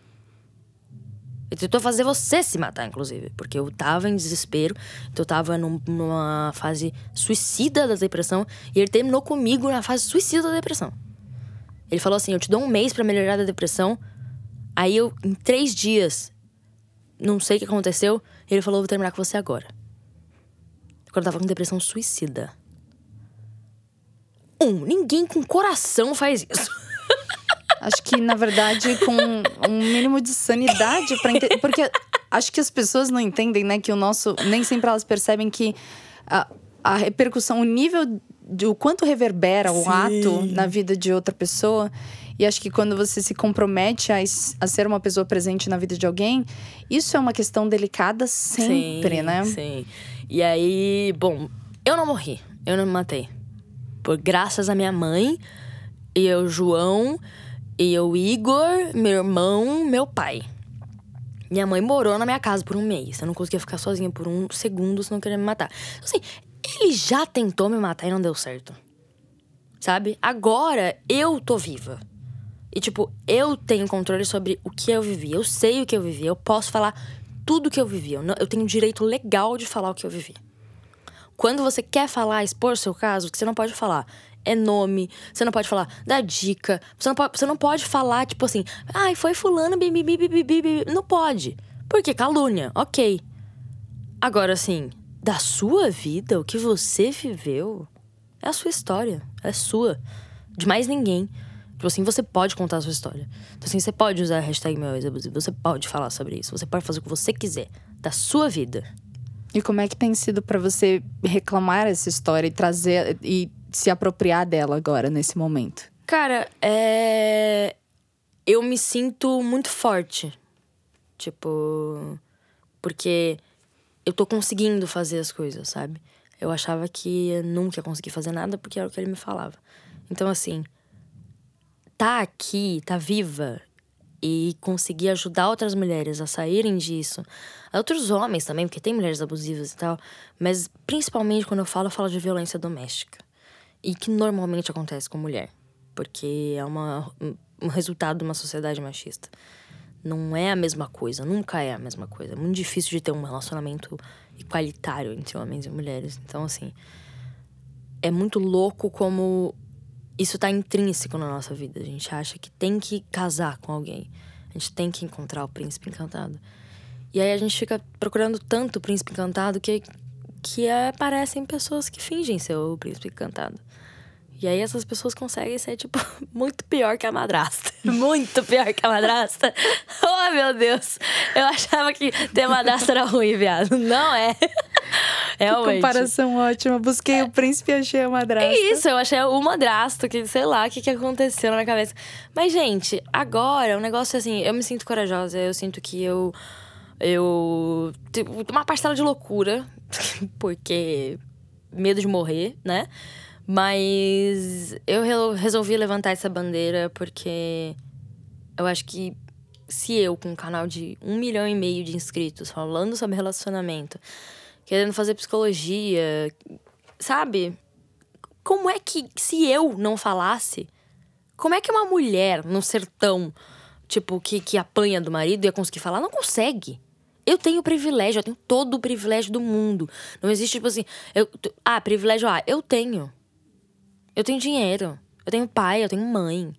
Ele tentou fazer você se matar, inclusive. Porque eu tava em desespero. Então eu tava num- numa fase suicida da depressão. E ele terminou comigo na fase suicida da depressão. Ele falou assim: Eu te dou um mês pra melhorar da depressão. Aí eu, em três dias, não sei o que aconteceu, ele falou: vou terminar com você agora. Quando eu tava com depressão suicida. Um, ninguém com coração faz isso. [LAUGHS] Acho que, na verdade, com um mínimo de sanidade para entender. Porque acho que as pessoas não entendem, né? Que o nosso. Nem sempre elas percebem que a, a repercussão, o nível do quanto reverbera o Sim. ato na vida de outra pessoa. E acho que quando você se compromete a, a ser uma pessoa presente na vida de alguém, isso é uma questão delicada sempre, sim, né? Sim. E aí, bom, eu não morri. Eu não me matei. Por graças à minha mãe, e eu, João, e eu, Igor, meu irmão, meu pai. Minha mãe morou na minha casa por um mês. Eu não conseguia ficar sozinha por um segundo, senão queria me matar. Assim, ele já tentou me matar e não deu certo. Sabe? Agora eu tô viva. E, tipo, eu tenho controle sobre o que eu vivi. Eu sei o que eu vivi. Eu posso falar tudo que eu vivi. Eu, não- eu tenho direito legal de falar o que eu vivi. Quando você quer falar, expor o seu caso, o que você não pode falar é nome, você não pode falar da dica, você não pode, você não pode falar, tipo assim, ai, foi fulano, bi, bi, bi, bi, bi, bi, bi." Não pode. Porque calúnia, ok. Agora, assim, da sua vida, o que você viveu, é a sua história. É sua. De mais ninguém. Tipo assim, você pode contar a sua história. Então, assim, você pode usar a hashtag meu abusivo. Você pode falar sobre isso. Você pode fazer o que você quiser. Da sua vida. E como é que tem sido pra você reclamar essa história e trazer e se apropriar dela agora, nesse momento? Cara, é. Eu me sinto muito forte. Tipo. Porque eu tô conseguindo fazer as coisas, sabe? Eu achava que eu nunca ia conseguir fazer nada porque era o que ele me falava. Então, assim. Tá aqui, tá viva e conseguir ajudar outras mulheres a saírem disso. Outros homens também, porque tem mulheres abusivas e tal. Mas principalmente quando eu falo, eu falo de violência doméstica. E que normalmente acontece com mulher. Porque é uma, um resultado de uma sociedade machista. Não é a mesma coisa, nunca é a mesma coisa. É muito difícil de ter um relacionamento igualitário entre homens e mulheres. Então, assim, é muito louco como isso tá intrínseco na nossa vida. A gente acha que tem que casar com alguém. A gente tem que encontrar o príncipe encantado. E aí a gente fica procurando tanto o príncipe encantado que, que é, parecem pessoas que fingem ser o príncipe encantado. E aí essas pessoas conseguem ser, tipo, [LAUGHS] muito pior que a madrasta. [LAUGHS] Muito pior que a madrasta. [LAUGHS] Oh, meu Deus. Eu achava que ter madrasta era ruim, viado. Não é. Realmente. Comparação ótima. Busquei o príncipe e achei a madrasta. É isso, eu achei o madrasto, que sei lá o que, que aconteceu na minha cabeça. Mas, gente, agora o negócio é assim, eu me sinto corajosa, eu sinto que eu. Eu. Tipo, uma parcela de loucura, porque. medo de morrer, né? Mas eu re- resolvi levantar essa bandeira porque eu acho que se eu, com um canal de um milhão e meio de inscritos, falando sobre relacionamento, querendo fazer psicologia, sabe? Como é que, se eu não falasse, como é que uma mulher no sertão, tipo, que, que apanha do marido ia conseguir falar? Não consegue. Eu tenho privilégio, eu tenho todo o privilégio do mundo. Não existe, tipo assim, eu, ah, privilégio, ah, eu tenho. Eu tenho dinheiro. Eu tenho pai, eu tenho mãe.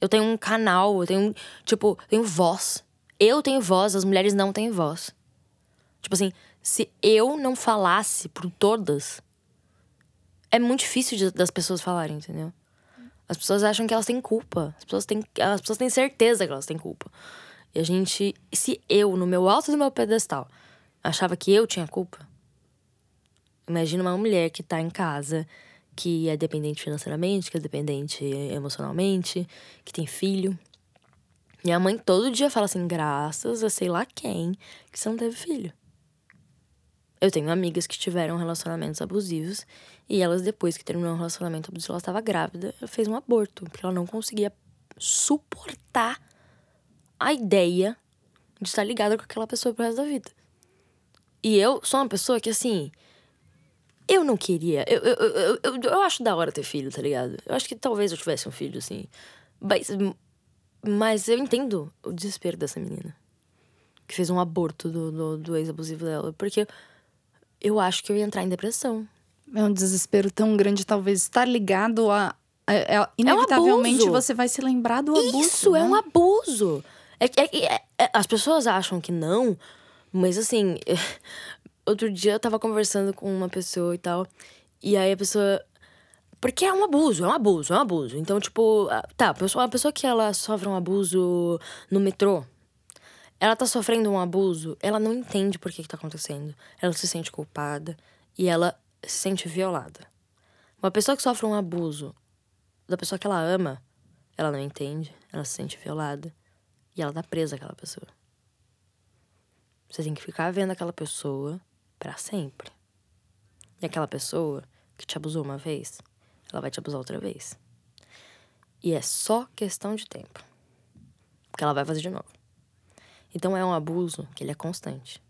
Eu tenho um canal, eu tenho, tipo, eu tenho voz. Eu tenho voz, as mulheres não têm voz. Tipo assim, se eu não falasse por todas, é muito difícil de- das pessoas falarem, entendeu? As pessoas acham que elas têm culpa. As pessoas têm, as pessoas têm certeza que elas têm culpa. E a gente, se eu, no meu alto do meu pedestal, achava que eu tinha culpa, imagina uma mulher que tá em casa, que é dependente financeiramente, que é dependente emocionalmente, que tem filho. Minha mãe todo dia fala assim, graças a sei lá quem, que você não teve filho. Eu tenho amigas que tiveram relacionamentos abusivos e elas, depois que terminou um relacionamento abusivo, ela estava grávida, ela fez um aborto, porque ela não conseguia suportar a ideia de estar ligada com aquela pessoa pro resto da vida. E eu sou uma pessoa que, assim, eu não queria. Eu, eu, eu, eu, eu acho da hora ter filho, tá ligado? Eu acho que talvez eu tivesse um filho, assim. Mas, mas eu entendo o desespero dessa menina. Que fez um aborto do, do, do ex-abusivo dela. Porque eu acho que eu ia entrar em depressão. É um desespero tão grande, talvez estar ligado a. a- a- inevitavelmente abuso. você vai se lembrar do abuso. Isso é né? um abuso. É, é, é, é, as pessoas acham que não, mas assim, [LAUGHS] outro dia eu tava conversando com uma pessoa e tal, e aí a pessoa. Porque é um abuso, é um abuso, é um abuso. Então, tipo, tá, a pessoa, a pessoa que ela sofre um abuso no metrô, ela tá sofrendo um abuso, ela não entende por que, que tá acontecendo. Ela se sente culpada e ela se sente violada. Uma pessoa que sofre um abuso da pessoa que ela ama, ela não entende, ela se sente violada e ela tá presa àquela pessoa. Você tem que ficar vendo aquela pessoa para sempre. E aquela pessoa que te abusou uma vez, ela vai te abusar outra vez. E é só questão de tempo. Porque ela vai fazer de novo. Então é um abuso que ele é constante.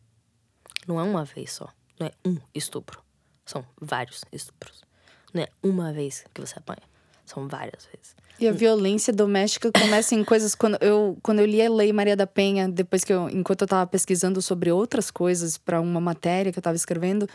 Não é uma vez só. Não é um estupro. São vários estupros. Não é uma vez que você apanha. São várias vezes. E a violência doméstica começa em coisas quando eu quando eu li a Lei Maria da Penha, depois que eu enquanto eu estava pesquisando sobre outras coisas para uma matéria que eu estava escrevendo,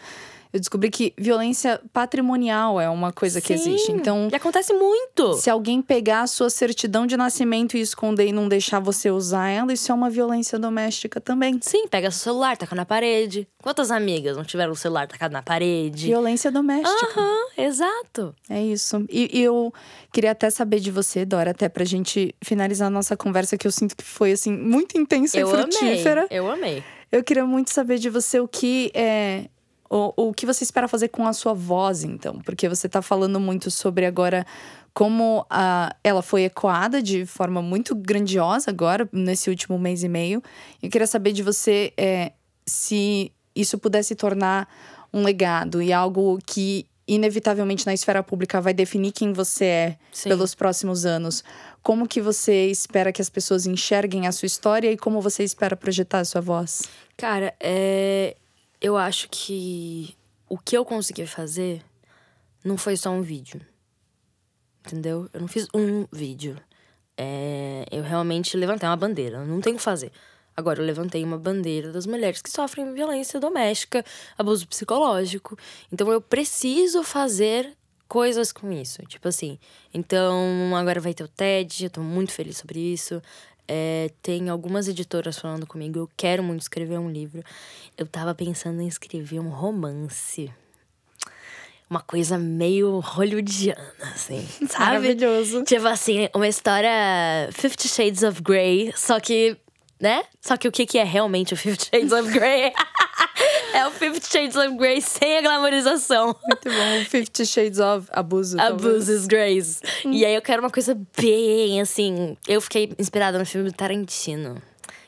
eu descobri que violência patrimonial é uma coisa Sim, que existe. Então, e acontece muito. se alguém pegar a sua certidão de nascimento e esconder e não deixar você usar ela, isso é uma violência doméstica também. Sim, pega seu celular, taca na parede. Quantas amigas não tiveram o celular tacado na parede? Violência doméstica. Aham, exato. É isso. E, e eu queria até saber de você, Dora, até pra gente finalizar a nossa conversa, que eu sinto que foi, assim, muito intensa Eu e frutífera. amei. Eu amei. Eu queria muito saber de você o que é. O, o que você espera fazer com a sua voz, então? Porque você tá falando muito sobre agora como a, ela foi ecoada de forma muito grandiosa agora, nesse último mês e meio. Eu queria saber de você é, se isso pudesse tornar um legado e algo que, inevitavelmente, na esfera pública vai definir quem você é Sim. pelos próximos anos. Como que você espera que as pessoas enxerguem a sua história e como você espera projetar a sua voz? Cara, é... eu acho que o que eu consegui fazer não foi só um vídeo. Entendeu? Eu não fiz um vídeo. É... Eu realmente levantei uma bandeira. Não tenho o que fazer. Agora, eu levantei uma bandeira das mulheres que sofrem violência doméstica, abuso psicológico. Então, eu preciso fazer coisas com isso. Tipo assim. Então, agora vai ter o TED, eu tô muito feliz sobre isso. É, tem algumas editoras falando comigo, eu quero muito escrever um livro. Eu tava pensando em escrever um romance. Uma coisa meio hollywoodiana, assim, [LAUGHS] sabe? Maravilhoso. Tipo assim, uma história Fifty Shades of Grey, só que, né? Só que o que que é realmente o Fifty Shades of Grey? [LAUGHS] é o Fifty Shades of Grey sem a glamorização. Muito bom. Fifty Shades of Abuso. Abuses Grace. E aí eu quero uma coisa bem assim. Eu fiquei inspirada no filme do Tarantino.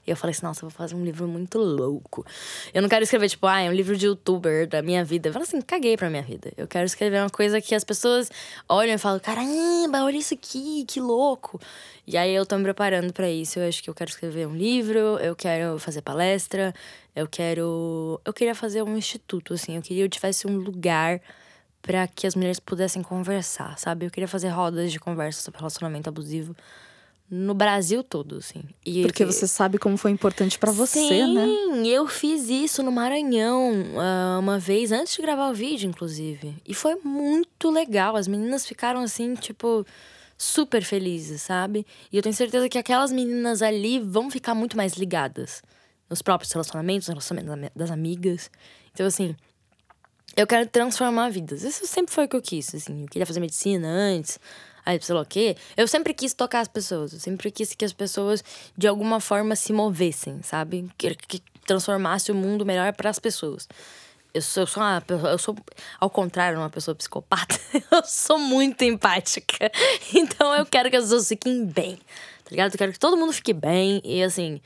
E eu falei assim, nossa, eu vou fazer um livro muito louco. Eu não quero escrever, tipo, ah, é um livro de youtuber da minha vida. Eu falo assim, caguei pra minha vida. Eu quero escrever uma coisa que as pessoas olham e falam, caramba, olha isso aqui, que louco. E aí eu tô me preparando pra isso. Eu acho que eu quero escrever um livro, eu quero fazer palestra, eu quero. Eu queria fazer um instituto, assim. Eu queria que eu tivesse um lugar para que as mulheres pudessem conversar, sabe? Eu queria fazer rodas de conversa sobre relacionamento abusivo no Brasil todo, assim. E Porque você sabe como foi importante pra você, Sim, né? eu fiz isso no Maranhão ah, uma vez, antes de gravar o vídeo, inclusive. E foi muito legal. As meninas ficaram assim, tipo, super felizes, sabe? E eu tenho certeza que aquelas meninas ali vão ficar muito mais ligadas nos próprios relacionamentos, nos relacionamentos da- das amigas. Então, assim, eu quero transformar vidas. Isso sempre foi o que eu quis, assim. Eu queria fazer medicina antes, aí sei lá o quê. Eu sempre quis tocar as pessoas. Eu sempre quis que as pessoas, de alguma forma, se movessem, sabe? Que, que transformasse o mundo melhor para as pessoas. Eu sou, eu sou uma eu sou, ao contrário, uma pessoa psicopata. [LAUGHS] Eu sou muito empática. [LAUGHS] Então eu quero que as pessoas fiquem bem, tá ligado? Eu quero que todo mundo fique bem e, assim,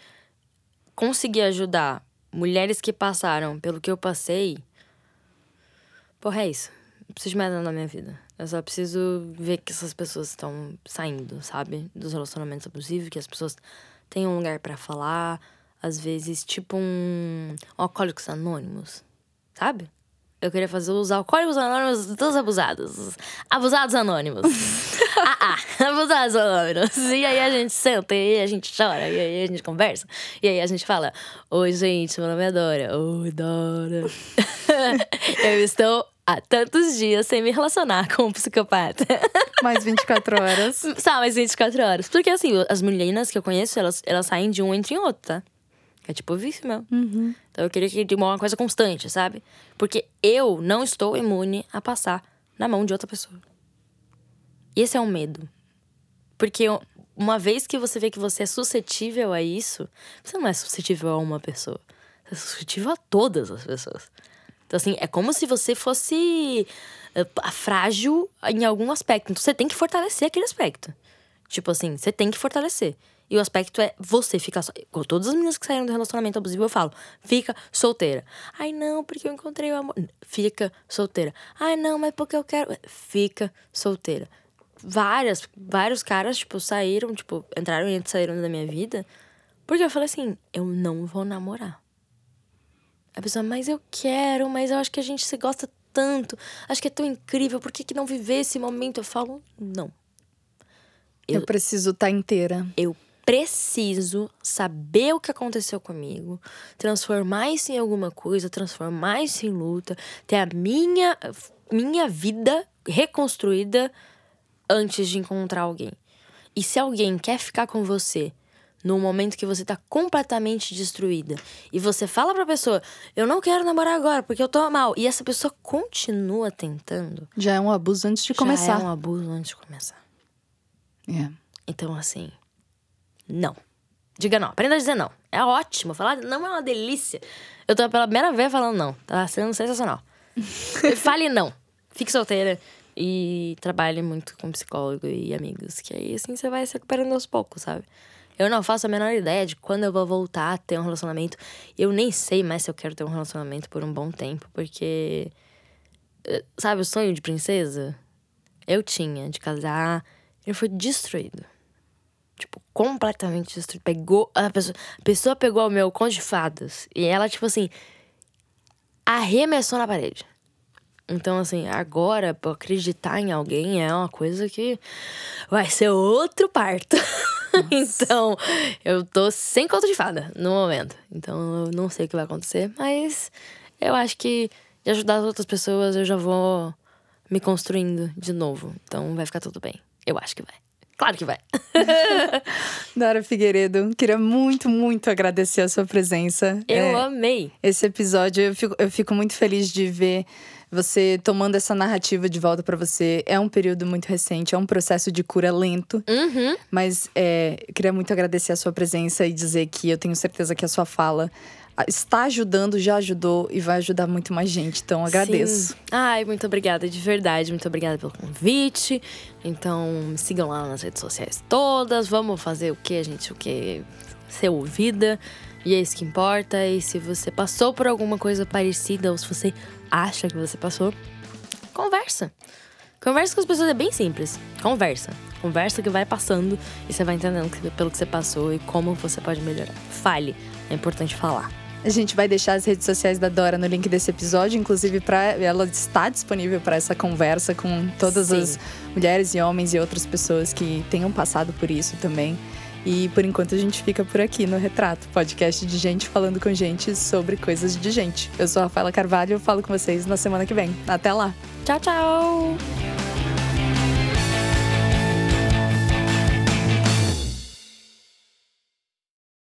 conseguir ajudar mulheres que passaram pelo que eu passei. Porra, é isso. Não preciso mais nada na minha vida. Eu só preciso ver que essas pessoas estão saindo, sabe? Dos relacionamentos abusivos, que as pessoas têm um lugar pra falar. Às vezes, tipo um, um Alcoólicos Anônimos, sabe? Eu queria fazer os Alcoólicos Anônimos dos abusados. Abusados Anônimos. [LAUGHS] ah, ah, abusados Anônimos. E aí a gente senta, e aí a gente chora, e aí a gente conversa. E aí a gente fala: Oi, gente, meu nome é Dora. Oi, Dora. [LAUGHS] Eu estou há tantos dias sem me relacionar com um psicopata. [LAUGHS] Mais 24 horas. Só mais 24 horas. Porque assim, as meninas que eu conheço, elas, elas saem de um entre em outro, tá? É tipo vício mesmo. Uhum. Então eu queria que de uma coisa constante, sabe? Porque eu não estou imune a passar na mão de outra pessoa. Esse é um medo. Porque uma vez que você vê que você é suscetível a isso, você não é suscetível a uma pessoa. Você é suscetível a todas as pessoas. Então, assim, é como se você fosse uh, frágil em algum aspecto. Então, você tem que fortalecer aquele aspecto. Tipo assim, você tem que fortalecer. E o aspecto é você ficar só. Com todas as meninas que saíram do relacionamento abusivo, eu falo: fica solteira. Ai, não, porque eu encontrei o amor. Fica solteira. Ai, não, mas porque eu quero. Fica solteira. Várias, vários caras, tipo, saíram, tipo, entraram e saíram da minha vida. Porque eu falei assim: eu não vou namorar. A pessoa, mas eu quero, mas eu acho que a gente se gosta tanto, acho que é tão incrível, por que, que não viver esse momento? Eu falo, não. Eu, eu preciso estar tá inteira. Eu preciso saber o que aconteceu comigo, transformar isso em alguma coisa, transformar isso em luta, ter a minha, minha vida reconstruída antes de encontrar alguém. E se alguém quer ficar com você no momento que você tá completamente destruída e você fala pra pessoa, eu não quero namorar agora porque eu tô mal, e essa pessoa continua tentando. Já é um abuso antes de começar. Já é um abuso antes de começar. É. Então, assim, não. Diga não. Aprenda a dizer não. É ótimo. Falar não é uma delícia. Eu tô pela primeira vez falando não. Tá sendo sensacional. [LAUGHS] Fale não. Fique solteira. E trabalhe muito com psicólogo e amigos. Que aí, assim, você vai se recuperando aos poucos, sabe? Eu não faço a menor ideia de quando eu vou voltar a ter um relacionamento. Eu nem sei mais se eu quero ter um relacionamento por um bom tempo, porque. Eh, sabe o sonho de princesa? Eu tinha, de casar. Ele foi destruído. Tipo, completamente destruído. Pegou. A pessoa, a pessoa pegou o meu conto de fadas. E ela, tipo assim. Arremessou na parede. Então, assim, agora, acreditar em alguém é uma coisa que vai ser outro parto. [LAUGHS] então, eu tô sem conto de fada no momento. Então, eu não sei o que vai acontecer, mas eu acho que de ajudar as outras pessoas eu já vou me construindo de novo. Então, vai ficar tudo bem. Eu acho que vai. Claro que vai. [LAUGHS] Dara Figueiredo, queria muito, muito agradecer a sua presença. Eu é, amei. Esse episódio, eu fico, eu fico muito feliz de ver você tomando essa narrativa de volta para você. É um período muito recente, é um processo de cura lento. Uhum. Mas é, queria muito agradecer a sua presença e dizer que eu tenho certeza que a sua fala está ajudando, já ajudou e vai ajudar muito mais gente. Então, agradeço. Sim. Ai, muito obrigada, de verdade. Muito obrigada pelo convite. Então, me sigam lá nas redes sociais todas. Vamos fazer o que, gente? O que? Ser ouvida. E é isso que importa. E se você passou por alguma coisa parecida, ou se você acha que você passou, conversa. Conversa com as pessoas, é bem simples. Conversa. Conversa que vai passando e você vai entendendo pelo que você passou e como você pode melhorar. Fale. É importante falar. A gente vai deixar as redes sociais da Dora no link desse episódio, inclusive para ela está disponível para essa conversa com todas Sim. as mulheres e homens e outras pessoas que tenham passado por isso também. E por enquanto a gente fica por aqui no Retrato, podcast de gente falando com gente sobre coisas de gente. Eu sou a Rafaela Carvalho, eu falo com vocês na semana que vem. Até lá. Tchau, tchau.